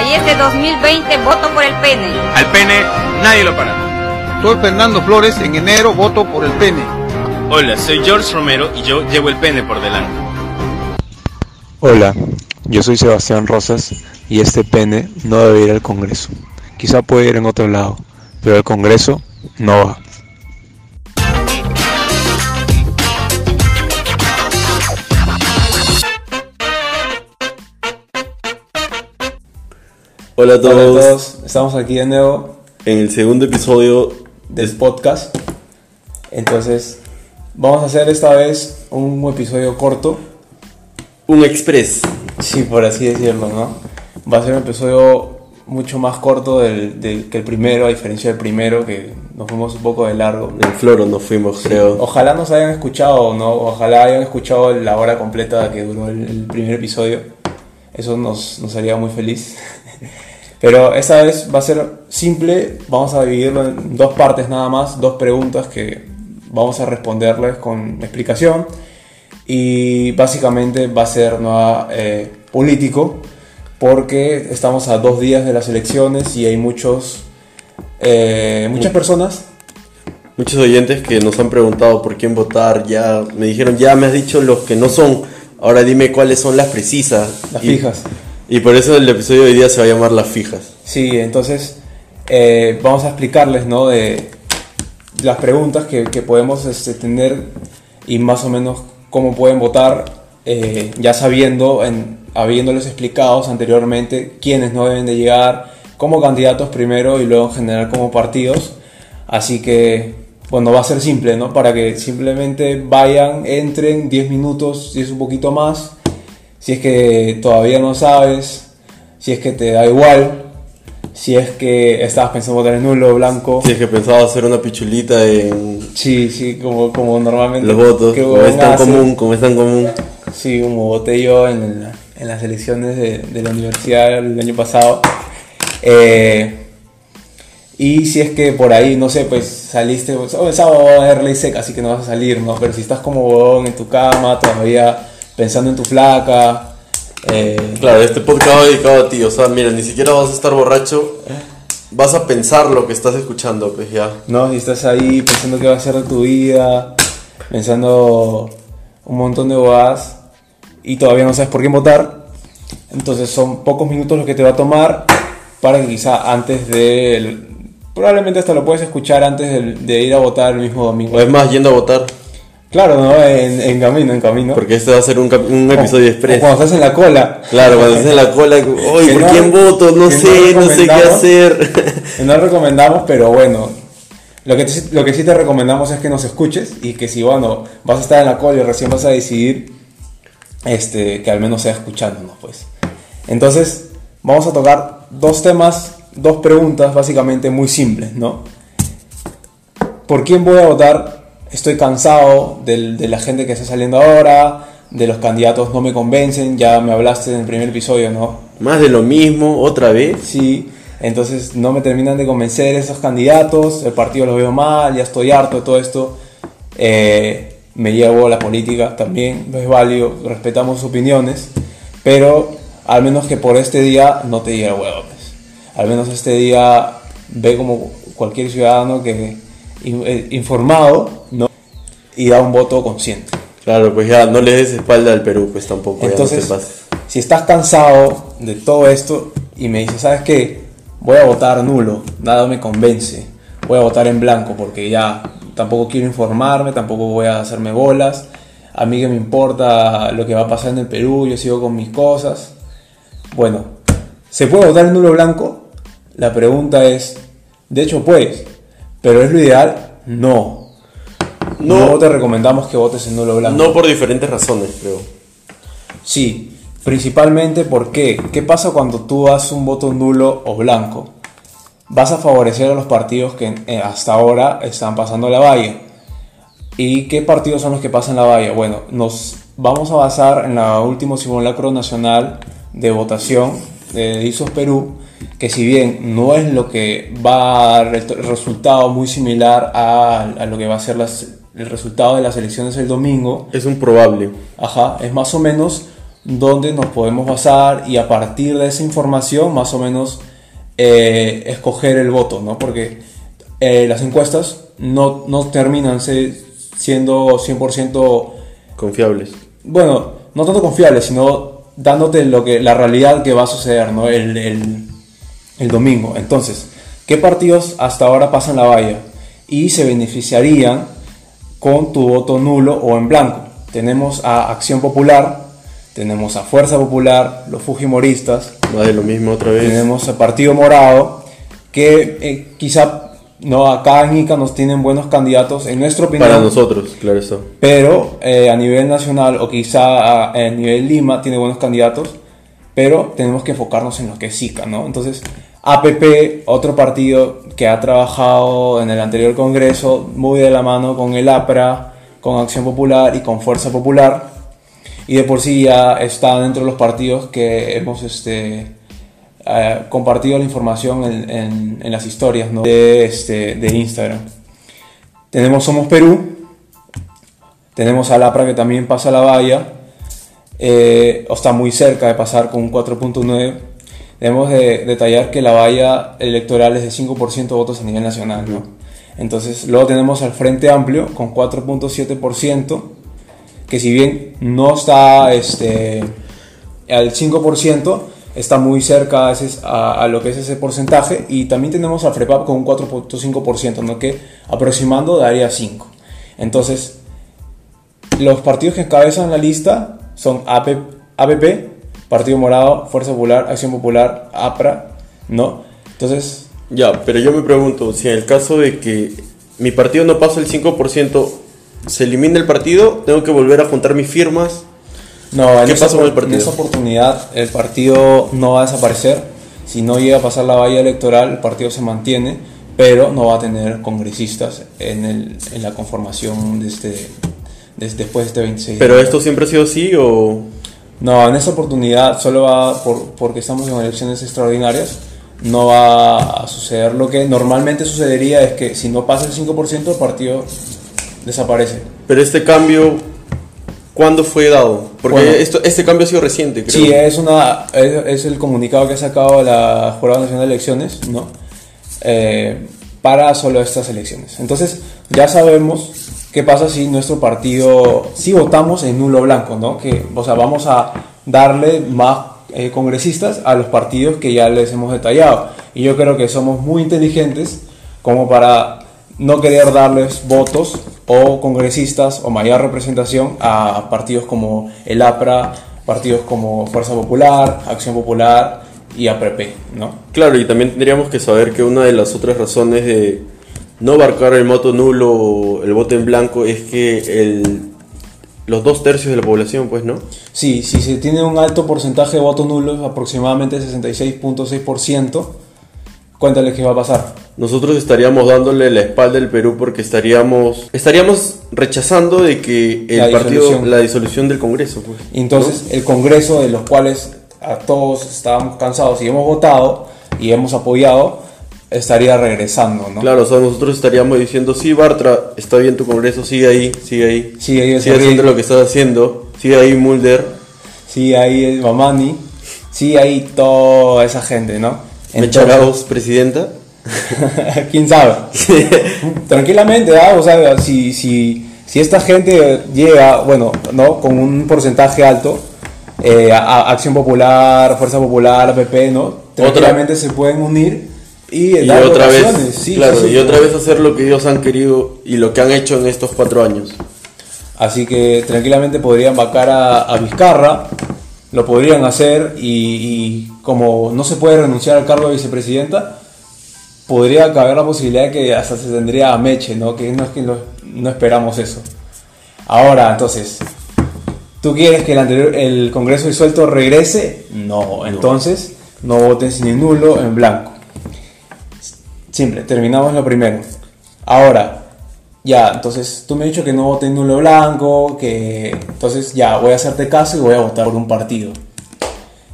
Alianza y este 2020 voto por el pene. Al pene nadie lo para. Soy Fernando Flores, en enero voto por el pene. Hola, soy George Romero y yo llevo el pene por delante. Hola, yo soy Sebastián Rosas y este pene no debe ir al Congreso. Quizá puede ir en otro lado, pero al Congreso no va. Hola a Hola a todos. todos, estamos aquí de nuevo En el segundo episodio del podcast. Entonces, vamos a hacer esta vez un episodio corto, Un Express. sí, por así decirlo, ¿no? Va a ser un episodio mucho más corto del, del- que el primero, a diferencia del primero, que nos fuimos un poco de largo. En Floro nos fuimos, creo. Ojalá nos hayan escuchado, ¿no? Ojalá hayan escuchado la hora completa que duró el, el primer episodio. Eso nos, nos haría muy feliz. Pero esta vez va a ser simple, vamos a dividirlo en dos partes nada más, dos preguntas que vamos a responderles con explicación. Y básicamente va a ser nueva eh, político, porque estamos a dos días de las elecciones y hay muchos, eh, muchas personas Muchos oyentes que nos han preguntado por quién votar, ya me dijeron, ya me has dicho los que no son, ahora dime cuáles son las precisas. Las Y- fijas. Y por eso el episodio de hoy día se va a llamar Las Fijas. Sí, entonces eh, vamos a explicarles, ¿no? De las preguntas que, que podemos este, tener y más o menos cómo pueden votar, eh, ya sabiendo, en, habiéndoles explicado anteriormente quiénes no deben de llegar como candidatos primero y luego en general como partidos. Así que, bueno, va a ser simple, ¿no? Para que simplemente vayan, entren 10 minutos, si es un poquito más, si es que todavía no sabes, si es que te da igual, si es que estabas pensando votar en nulo, blanco. Si es que pensaba hacer una pichulita en Sí, sí, como, como normalmente. los votos, que como es tan hace. común, como es tan común. Sí, como voté yo en, la- en las elecciones de, de la universidad el año pasado. Eh, y si es que por ahí, no sé, pues saliste, pues, oh, el sábado va a haber ley seca, así que no vas a salir, ¿no? Pero si estás como bodón en tu cama, todavía pensando en tu flaca, eh, Claro, este podcast va dedicado a ti, o sea, mira, ni siquiera vas a estar borracho, vas a pensar lo que estás escuchando, pues ya. ¿no? Si estás ahí pensando qué va a ser de tu vida, pensando un montón de bobadas y todavía no sabes por qué votar, entonces son pocos minutos los que te va a tomar para que quizá antes de... Probablemente hasta lo puedes escuchar antes de, de ir a votar el mismo domingo. O es más, yendo a votar, Claro, ¿no? En, en camino, en camino. porque este va a ser un, episodio O express. cuando estás en la cola. Claro, cuando estás en la cola, ¡ay, Que por no- quién voto! No sé, no sé qué hacer. Que no recomendamos, pero bueno. Lo que, te- lo que sí te recomendamos es que nos escuches y que si, bueno, vas a estar en la cola y recién vas a decidir, este, que al menos sea escuchándonos, pues. Entonces, vamos a tocar dos temas, dos preguntas básicamente muy simples, ¿no? ¿Por quién voy a votar? Estoy cansado del- de la gente que está saliendo ahora, de los candidatos no me convencen, ya me hablaste en el primer episodio, ¿no? Más de lo mismo, otra vez. Sí, entonces no me terminan de convencer esos candidatos, el partido lo veo mal, ya estoy harto de todo esto. Eh, me llevo la política también, no es válido, respetamos sus opiniones, pero al menos que por este día no te diga huevo. pues. Al menos este día ve como cualquier ciudadano que informado ¿no? y da un voto consciente. Claro, pues ya no le des espalda al Perú, pues tampoco, Entonces, ya no si estás cansado de todo esto y me dices, ¿sabes qué? Voy a votar nulo, nada me convence. Voy a votar en blanco porque ya tampoco quiero informarme, tampoco voy a hacerme bolas. A mí que me importa lo que va a pasar en el Perú, yo sigo con mis cosas. Bueno, ¿se puede votar en nulo blanco? La pregunta es, de hecho puedes, pero es lo ideal, no. No. No te recomendamos que votes en nulo blanco. No por diferentes razones, creo. Sí, principalmente porque, ¿qué pasa cuando tú das un voto nulo o blanco? Vas a favorecer a los partidos que eh, hasta ahora están pasando la valla. ¿Y qué partidos son los que pasan la valla? Bueno, nos vamos a basar en el último simulacro nacional de votación de ISOS Perú, que si bien no es lo que va a dar el resultado muy similar a, a lo que va a ser las- el resultado de las elecciones el domingo, Es un probable. Ajá, es más o menos donde nos podemos basar y a partir de esa información más o menos eh, escoger el voto, ¿no? Porque eh, las encuestas no, no terminan se- siendo 100%, Confiables. bueno, no tanto confiables, sino dándote lo que, la realidad que va a suceder, ¿no? El, el- el domingo. Entonces, ¿qué partidos hasta ahora pasan la valla? Y se beneficiarían con tu voto nulo o en blanco. Tenemos a Acción Popular, tenemos a Fuerza Popular, los Fujimoristas, Más de lo mismo otra vez. tenemos a Partido Morado, que eh, quizá no, acá en Ica nos tienen buenos candidatos, en nuestra opinión. Para nosotros, claro está. Pero eh, a nivel nacional o quizá a, a nivel Lima tiene buenos candidatos, pero tenemos que enfocarnos en lo que es SICA, ¿no? Entonces, APP, otro partido que ha trabajado en el anterior Congreso muy de la mano con el APRA, con Acción Popular y con Fuerza Popular, y de por sí ya está dentro de los partidos que hemos este, eh, compartido la información en, en- las historias este, de Instagram. Tenemos Somos Perú, tenemos al APRA que también pasa la valla, eh, o está muy cerca de pasar con un 4.9. Debemos de detallar que la valla electoral es de 5% de votos a nivel nacional. Entonces, luego tenemos al Frente Amplio con 4.7%, que si bien no está este, al 5%, está muy cerca a, ese- a lo que es ese porcentaje. Y también tenemos al FREPAP con un 4.5%, ¿no? que aproximando daría 5%. Entonces, los partidos que encabezan la lista son AP, APP, Partido Morado, Fuerza Popular, Acción Popular, APRA, ¿no? Entonces, Ya, pero yo me pregunto, si en el caso de que mi partido no pasa el 5%, ¿se elimina el partido? ¿Tengo que volver a juntar mis firmas? no, en, ¿Qué esa, pasa con el partido? en esa oportunidad el partido no va a desaparecer. Si no llega a pasar la valla electoral, el partido se mantiene, pero no va a tener congresistas en, el, en la conformación de este, de- después de este 26 de ¿Pero esto siempre ha sido así o...? No, en esta oportunidad solo va por, porque estamos en elecciones extraordinarias. No va a suceder lo que normalmente sucedería es que si no pasa el 5% el partido desaparece. Pero este cambio, ¿cuándo fue dado? Porque Bueno. esto, este cambio ha sido reciente, creo. Sí, es, una, es, es el comunicado que ha sacado la Jurado Nacional de Elecciones, ¿no? Eh, para solo estas elecciones. Entonces, ya sabemos qué pasa si nuestro partido, si votamos en nulo blanco, ¿no? Que, o sea, vamos a darle más eh, congresistas a los partidos que ya les hemos detallado. Y yo creo que somos muy inteligentes como para no querer darles votos o congresistas o mayor representación a partidos como el APRA, partidos como Fuerza Popular, Acción Popular y APRP, ¿no? Claro, y también tendríamos que saber que una de las otras razones de no abarcar el voto nulo o el voto en blanco es que el, los dos tercios de la población, pues, ¿no? Sí, si se tiene un alto porcentaje de votos nulos, aproximadamente 66.6%, cuéntale qué va a pasar. Nosotros estaríamos dándole la espalda al Perú porque estaríamos estaríamos rechazando de que el La partido disolución. la disolución del Congreso, pues. Entonces el Congreso, de los cuales a todos estábamos cansados y hemos votado y hemos apoyado, estaría regresando, ¿no? Claro, o sea, nosotros estaríamos diciendo, sí, Bartra, está bien tu Congreso, sigue ahí, sigue ahí. Sigue ahí sigue haciendo lo que estás haciendo, sigue ahí Mulder. Sí, ahí es Mamani, sí, ahí toda esa gente, ¿no? Arauz, presidenta. ¿Quién sabe? Tranquilamente, ¿ah? o sea, si, si, si esta gente llega, bueno, ¿no? Con un porcentaje alto, eh, a, a Acción Popular, Fuerza Popular, APP, ¿no? Tranquilamente se pueden unir y, Y otra vez, sí, claro, sí, sí. y otra vez hacer lo que ellos han querido y lo que han hecho en estos cuatro años. Así que tranquilamente podrían vacar a, a Vizcarra, lo podrían hacer y, y como no se puede renunciar al cargo de vicepresidenta, podría caber la posibilidad de que hasta se tendría a Meche, ¿no? Que no es que no, no esperamos eso. Ahora, entonces, ¿tú quieres que el, anterior, el Congreso disuelto regrese? No, entonces no voten ni en nulo en blanco. Simple, terminamos lo primero. Ahora, ya, entonces tú me has dicho que no vote en nulo blanco, que entonces ya voy a hacerte caso y voy a votar por un partido.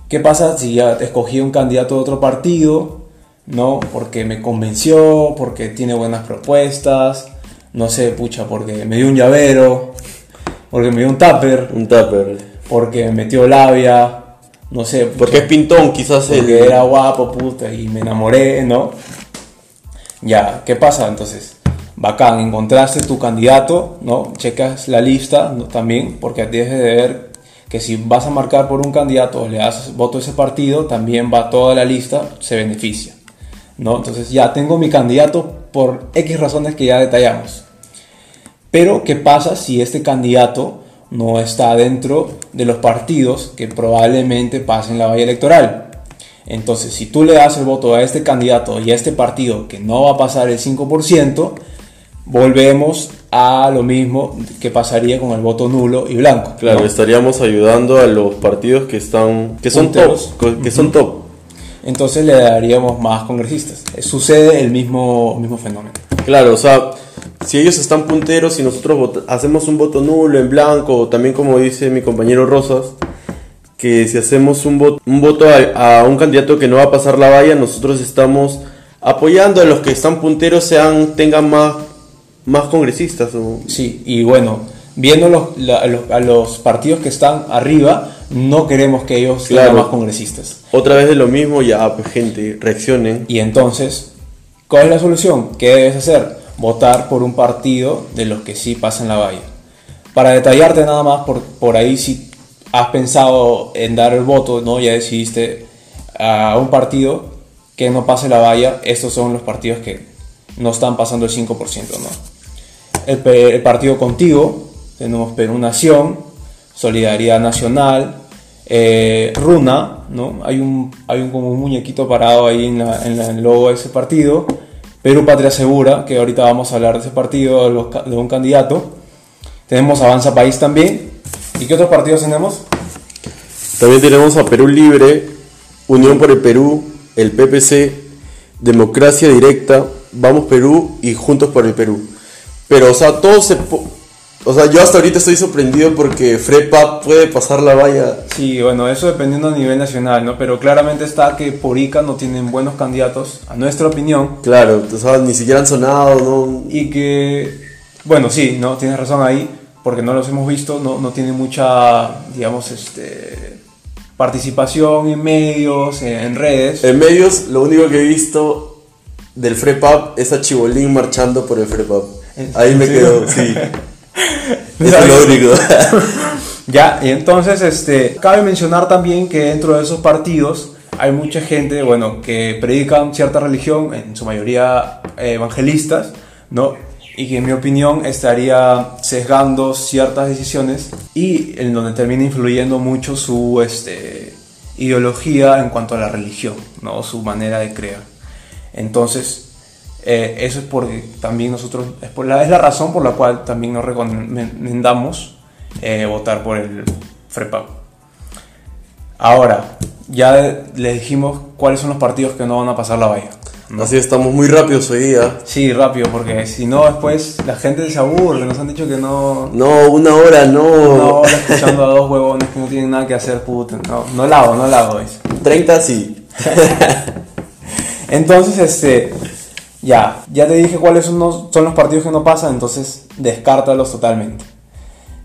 ¿Qué pasa si ya escogí un candidato de otro partido? ¿No? Porque me convenció, porque tiene buenas propuestas, no sé, pucha, porque me dio un llavero, porque me dio un tupper. Un tupper. porque me metió labia, no sé. Porque es pintón, quizás el... porque era guapo, puta, y me enamoré, ¿no? Ya, ¿qué pasa? Entonces, bacán, encontraste tu candidato, ¿no? Checas la lista también, porque tienes de ver que si vas a marcar por un candidato o le das voto a ese partido, también va toda la lista, se beneficia, ¿no? Entonces ya tengo mi candidato por X razones que ya detallamos. Pero, ¿qué pasa si este candidato no está dentro de los partidos que probablemente pasen la valla electoral? Entonces, si tú le das el voto a este candidato y a este partido que no va a pasar el 5%, volvemos a lo mismo que pasaría con el voto nulo y blanco. Claro, ¿no? estaríamos ayudando a los partidos que están que son Punteros. top, que son top. Entonces le daríamos más congresistas. Sucede el mismo, mismo fenómeno. Claro, o sea, si ellos están punteros y nosotros hacemos un voto nulo en blanco, también como dice mi compañero Rosas, que si hacemos un voto, un voto a, a un candidato que no va a pasar la valla, nosotros estamos apoyando a los que están punteros sean tengan más más congresistas Sí, y bueno, viendo los, la- a los, a los partidos que están arriba, no queremos que ellos Claro. tengan más congresistas. otra vez de lo mismo, ya pues gente, reaccionen. Y entonces, ¿cuál es la solución? ¿Qué debes hacer? Votar por un partido de los que sí pasan la valla. Para detallarte nada más, por, por ahí si has pensado en dar el voto, ¿no? ya decidiste a un partido que no pase la valla, estos son los partidos que no están pasando el 5%. ¿no? El, el partido contigo, tenemos Perú Nación, Solidaridad Nacional, eh, Runa, ¿no? Hay un, hay un, como un muñequito parado ahí en, la- en la- en el logo de ese partido. Perú Patria Segura, que ahorita vamos a hablar de ese partido, de, los de un candidato. Tenemos Avanza País también. ¿Y qué otros partidos tenemos? También tenemos a Perú Libre, Unión por el Perú, el PPC, Democracia Directa, Vamos Perú y Juntos por el Perú. Pero, o sea, todo se... O sea, yo hasta ahorita estoy sorprendido porque FREPAP puede pasar la valla. Sí, bueno, eso dependiendo a nivel nacional, ¿no? Pero claramente está que por ICA no tienen buenos candidatos, a nuestra opinión. Claro, o sea, ni siquiera han sonado, ¿no? Y que, bueno, sí, no, tienes razón ahí, porque no los hemos visto, no, no tienen mucha, digamos, este, participación en medios, en, en redes. En medios, lo único que he visto del FREPAP es a Chibolín marchando por el FREPAP. ¿En Ahí me quedo, sí. Es lo único. Ya, y entonces, este, cabe mencionar también que dentro de esos partidos hay mucha gente, bueno, que predican cierta religión, en su mayoría eh, evangelistas, ¿no? Y que en mi opinión estaría sesgando ciertas decisiones y en donde termina influyendo mucho su este, ideología en cuanto a la religión, ¿no? Su manera de creer. Entonces, eh, eso es porque también nosotros, es, por la, es la razón por la cual también nos recomendamos eh, votar por el FREPAP. Ahora, ya les dijimos cuáles son los partidos que no van a pasar la valla. ¿No? Así estamos muy rápidos hoy día. Sí, rápido, porque si no, después la gente se aburre. Nos han dicho que no. No, una hora, no. Una hora escuchando a dos huevones que no tienen nada que hacer, puta. No, no la hago, no la hago. dice. 30 sí. Entonces, este, ya, ya te dije cuáles son los, son los partidos que no pasan, entonces descártalos totalmente.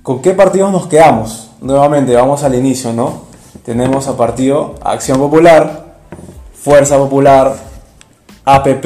¿Con qué partidos nos quedamos? Nuevamente, vamos al inicio, ¿no? Tenemos a partido Acción Popular, Fuerza Popular, APP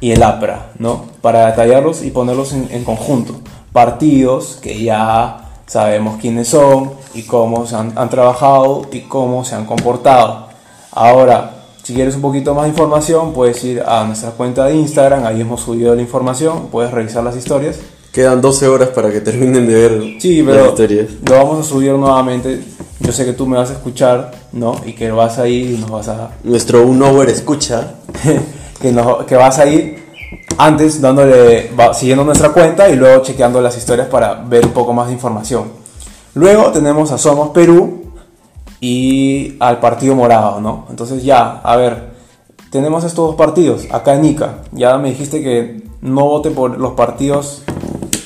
y el APRA, ¿no? Para detallarlos y ponerlos en, en conjunto. Partidos que ya sabemos quiénes son y cómo se han, han trabajado y cómo se han comportado. Ahora, si quieres un poquito más de información, puedes ir a nuestra cuenta de Instagram, ahí hemos subido la información, puedes revisar las historias. Quedan 12 horas para que terminen de ver Sí, las pero historias. lo vamos a subir nuevamente. Yo sé que tú me vas a escuchar, ¿no? Y que vas a ir y nos vas a... Nuestro un over escucha. que, nos- que vas a ir antes dándole, siguiendo nuestra cuenta y luego chequeando las historias para ver un poco más de información. Luego tenemos a Somos Perú y al Partido Morado, ¿no? Entonces ya, a ver, tenemos estos dos partidos acá en Ica. Ya me dijiste que no vote por los partidos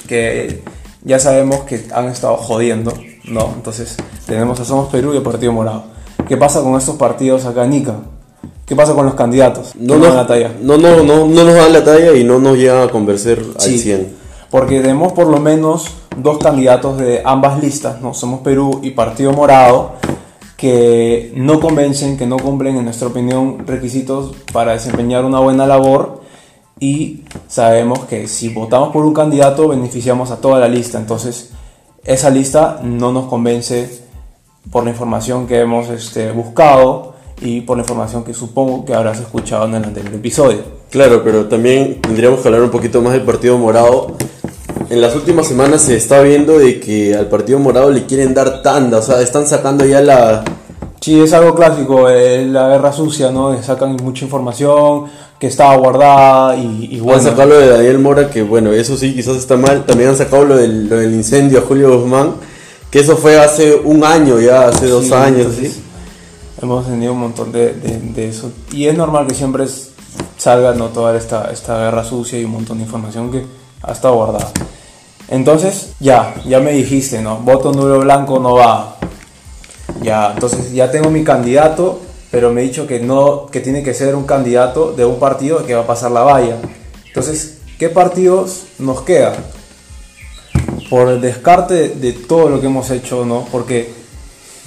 que ya sabemos que han estado jodiendo, ¿no? Entonces tenemos a Somos Perú y el Partido Morado. ¿Qué pasa con estos partidos acá en Ica? ¿Qué pasa con los candidatos? No, nos, dan la talla. no, no, no, no nos dan la talla y no nos llegan a convencer al Sí. 100. Porque tenemos por lo menos dos candidatos de ambas listas, ¿no? Somos Perú y Partido Morado, que no convencen, que no cumplen, en nuestra opinión, requisitos para desempeñar una buena labor y sabemos que si votamos por un candidato beneficiamos a toda la lista, entonces esa lista no nos convence por la información que hemos este, buscado y por la información que supongo que habrás escuchado en el anterior episodio. Claro, pero también tendríamos que hablar un poquito más del Partido Morado. En las últimas semanas se está viendo de que al Partido Morado le quieren dar tanda, o sea, están sacando ya la... Sí, es algo clásico, eh, la guerra sucia, ¿no? Sacan mucha información que estaba guardada y, y bueno. Han sacado lo de Daniel Mora, que bueno, eso sí, quizás está mal. También han sacado lo del, lo del incendio a Julio Guzmán, que eso fue hace un año ya, hace dos Sí, años, entonces, ¿sí? Hemos tenido un montón de, eso. Y es normal que siempre salga ¿no? toda esta, esta guerra sucia y un montón de información que ha estado guardada. Entonces, ya, ya me dijiste, ¿no? Voto nulo blanco no va. Ya, entonces ya tengo mi candidato, pero me he dicho que no, que tiene que ser un candidato de un partido que va a pasar la valla. Entonces, ¿qué partidos nos quedan? Por el descarte de todo lo que hemos hecho, ¿no? Porque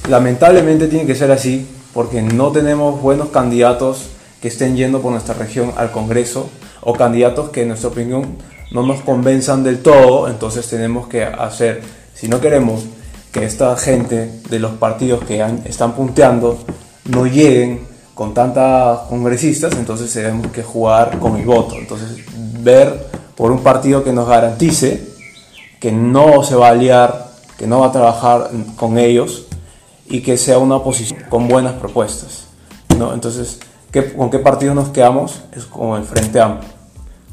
lamentablemente tiene que ser así, porque no tenemos buenos candidatos que estén yendo por nuestra región al Congreso, o candidatos que en nuestra opinión no nos convenzan del todo, entonces tenemos que hacer, si no queremos que esta gente de los partidos que están punteando no lleguen con tantas congresistas, entonces tenemos que jugar con el voto, entonces ver por un partido que nos garantice que no se va a aliar, que no va a trabajar con ellos y que sea una oposición con buenas propuestas. ¿no? Entonces, ¿qué- ¿con qué partido nos quedamos? Es con el Frente Amplio.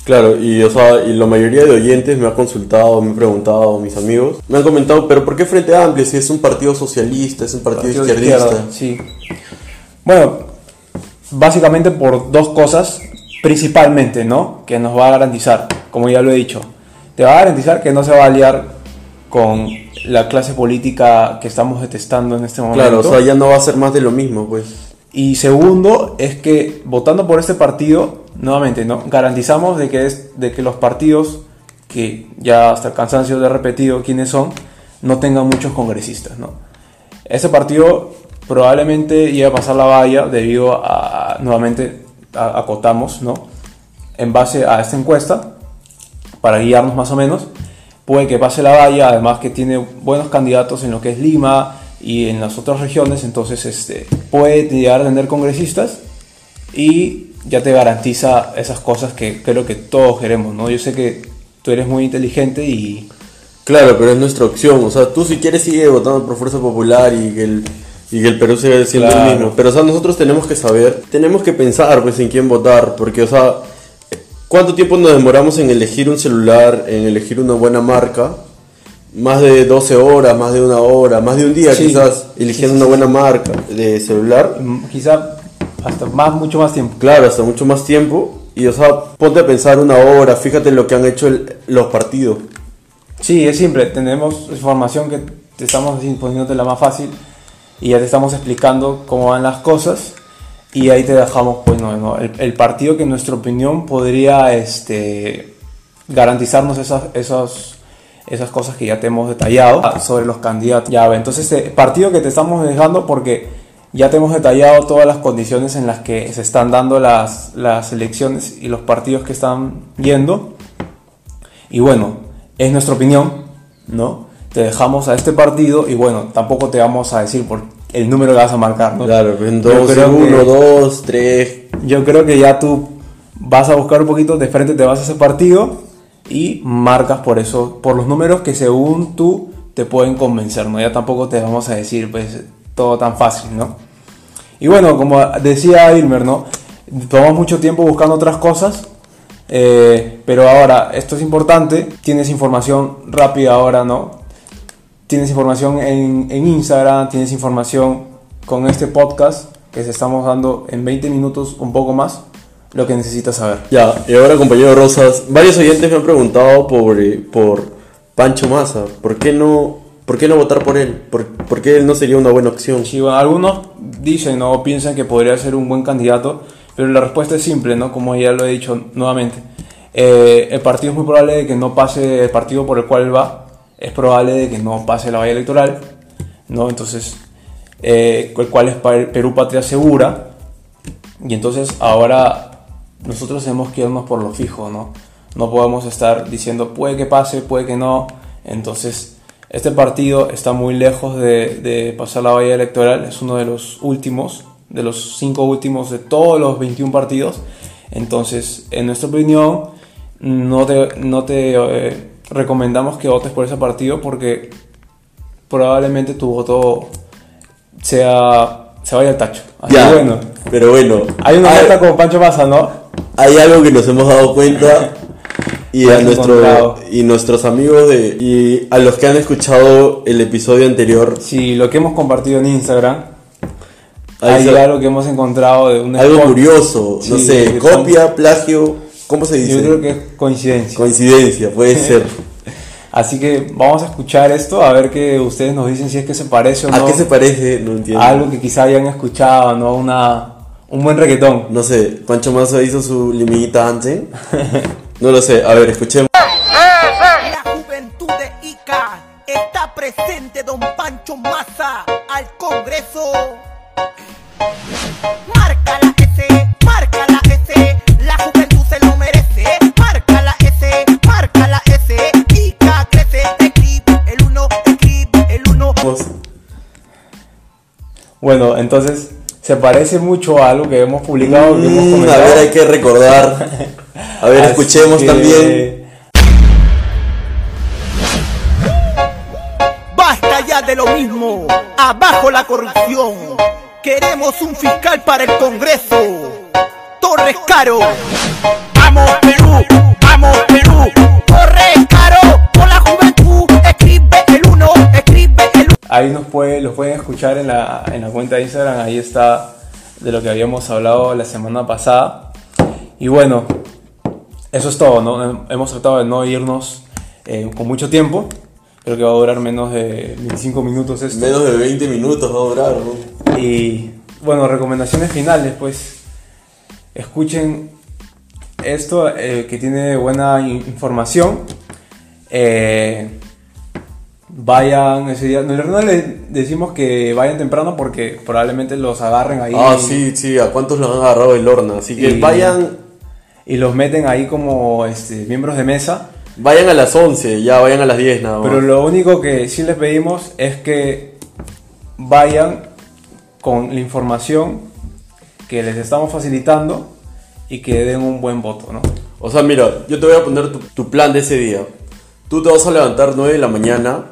Claro, y, o sea, y la mayoría de oyentes me ha consultado, me ha preguntado, mis amigos, me han comentado, pero ¿por qué Frente Amplio si es un partido socialista, es un partido, Partido izquierdista? sí. Bueno, básicamente por dos cosas, principalmente, ¿no? Que nos va a garantizar, como ya lo he dicho, te va a garantizar que no se va a aliar con la clase política que estamos detestando en este momento. Claro, o sea, ya no va a ser más de lo mismo, pues. Y segundo, es que votando por este partido, nuevamente, ¿no? garantizamos de que, es, de que los partidos, que ya hasta el cansancio de repetido quiénes son, no tengan muchos congresistas. ¿no? Este partido probablemente llegue a pasar la valla debido a, nuevamente, a- acotamos, ¿no? en base a esta encuesta, para guiarnos más o menos, puede que pase la valla, además que tiene buenos candidatos en lo que es Lima y en las otras regiones, entonces este, puede llegar a tener congresistas y ya te garantiza esas cosas que creo que todos queremos, ¿no? Yo sé que tú eres muy inteligente y Claro, pero es nuestra opción. O sea, tú si quieres sigue votando por Fuerza Popular y que el, y que el Perú siga siendo Claro. el mismo. Pero, o sea, nosotros tenemos que saber, tenemos que pensar, pues, en quién votar. Porque, o sea, ¿cuánto tiempo nos demoramos en elegir un celular, en elegir una buena marca? Más de 12 horas, más de una hora, más de un día Sí. quizás, eligiendo Sí, sí, una buena marca de celular. mm, quizá hasta más, mucho más tiempo. Claro, hasta mucho más tiempo. Y, o sea, ponte a pensar una hora, fíjate en lo que han hecho el- los partidos. Sí, es simple, tenemos información que te estamos así poniéndote la más fácil y ya te estamos explicando cómo van las cosas y ahí te dejamos pues no, no, el, el partido que en nuestra opinión podría este, garantizarnos esas, esas, esas cosas que ya te hemos detallado sobre los candidatos. Ya, entonces el partido que te estamos dejando porque ya te hemos detallado todas las condiciones en las que se están dando las, las elecciones y los partidos que están yendo. Y bueno, es nuestra opinión, ¿no? Te dejamos a este partido y bueno, tampoco te vamos a decir por el número que vas a marcar, ¿no? Claro, en Yo dos, creo uno, que- dos, tres. Yo creo que ya tú vas a buscar un poquito de frente, te vas a ese partido y marcas por eso, por los números que según tú te pueden convencer, ¿no? Ya tampoco te vamos a decir, pues, todo tan fácil, ¿no? Y bueno, como decía Ilmer, ¿no? Tomamos mucho tiempo buscando otras cosas, eh, pero ahora esto es importante, tienes información rápida ahora, ¿no? Tienes información en, en Instagram, tienes información con este podcast que se estamos dando en 20 minutos, un poco más, lo que necesitas saber. Ya, y ahora compañero Rosas, varios oyentes me han preguntado por, por Pancho Massa. ¿Por qué no, por qué no votar por él? ¿Por, por qué él no sería una buena opción? Sí, bueno, algunos dicen o piensan que podría ser un buen candidato, pero la respuesta es simple, ¿no? Como ya lo he dicho nuevamente. Eh, el partido es muy probable de que no pase el partido por el cual él va. Es probable de que no pase la valla electoral, ¿no? Entonces, eh, el cual es Perú Patria Segura, y entonces ahora nosotros tenemos que irnos por lo fijo, ¿no? No podemos estar diciendo puede que pase, puede que no. Entonces, este partido está muy lejos de, de pasar la valla electoral, es uno de los últimos, de los cinco últimos de todos los 21 partidos. Entonces, en nuestra opinión, no te, no te eh, recomendamos que votes por ese partido porque probablemente tu voto sea, se vaya al tacho. Así Ya, bueno, pero bueno. hay una hay, como Pancho Maza, ¿no? hay algo que nos hemos dado cuenta y a nuestro y nuestros amigos de y a los que han escuchado el episodio anterior, Sí, lo que hemos compartido en Instagram, hay hay algo, que hemos encontrado de un algo spot. curioso, no Sí, sé, que copia, plagio, ¿cómo se dice? Yo creo que es coincidencia. Coincidencia, puede ser. Así que vamos a escuchar esto, a ver que ustedes nos dicen si es que se parece o no ¿A qué se parece? No entiendo. a algo que quizá hayan escuchado, ¿no? Una, un buen reggaetón. No sé, Pancho Mazo hizo su limita antes. No lo sé, a ver, escuchemos. La juventud de Ica está presente, don Pancho Maza, al Congreso. Bueno, entonces se parece mucho a algo que hemos publicado, que hemos Mm, a comentado. ver, hay que recordar. A ver, escuchemos que- también. Basta ya de lo mismo, abajo la corrupción. Queremos un fiscal para el Congreso. Torres Caro. Vamos Perú, Ahí nos puede, los pueden escuchar en la, en la cuenta de Instagram, ahí está de lo que habíamos hablado la semana pasada. Y bueno, eso es todo, ¿no? Hemos tratado de no irnos eh, con mucho tiempo, creo que va a durar menos de 25 minutos esto. Menos de 20 minutos va a durar. ¿no? Y bueno, recomendaciones finales, pues escuchen esto eh, que tiene buena in- información. Eh, vayan ese día. No, en realidad les decimos que vayan temprano porque probablemente los agarren ahí. Ah, sí, sí, a cuántos lo han agarrado el horno. Así que Y- vayan, Y los meten ahí como este, miembros de mesa. vayan a las 11, ya vayan a las 10 nada más. Pero lo único que sí les pedimos es que vayan con la información que les estamos facilitando y que den un buen voto, ¿no? O sea, mira, yo te voy a poner tu, tu plan de ese día. Tú te vas a levantar 9 de la mañana,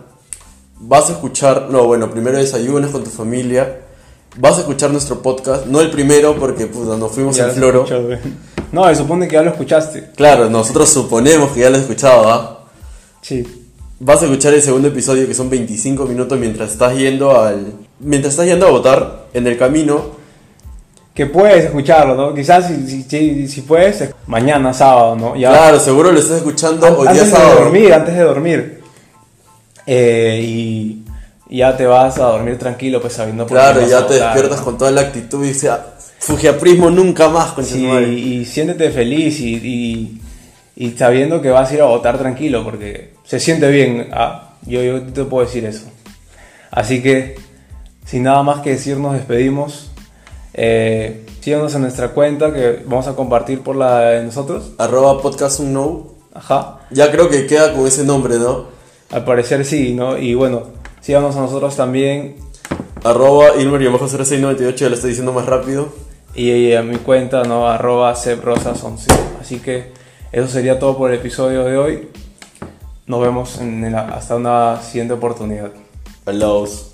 vas a escuchar, no, bueno, primero desayunas con tu familia, vas a escuchar nuestro podcast, no el primero porque puta, nos fuimos Ya has floro. No, se supone que ya lo escuchaste. Claro, nosotros suponemos que ya lo has escuchado, ¿ah? Sí. Vas a escuchar el segundo episodio que son 25 minutos mientras estás yendo al... Mientras estás yendo a votar en el camino. Que puedes escucharlo, ¿no? Quizás si, si, si, puedes, mañana, sábado, ¿no? Ya, Claro, seguro lo estás escuchando An- hoy día antes de sábado. dormir, antes de dormir. Eh, y ya te vas a dormir tranquilo, pues sabiendo por Claro, ya te despiertas con toda la actitud y dices, "Ah, Fujiaprismo nunca más, con Sí, y, y siéntete feliz y, y, y sabiendo que vas a ir a votar tranquilo, porque se siente bien. ah, yo, yo te puedo decir eso. Así que, sin nada más que decir, nos despedimos. Eh, síganos en nuestra cuenta que vamos a compartir por la de nosotros. Arroba podcast un no. Ajá. Ya creo que queda con ese nombre, ¿no? Al parecer sí, ¿no? Y bueno, síganos a nosotros también. Arroba Ilmer-0698, ya lo estoy diciendo más rápido. Y a mi cuenta, ¿no? Arroba cebrosas11. Así que eso sería todo por el episodio de hoy. Nos vemos en la- hasta una siguiente oportunidad. Alaos.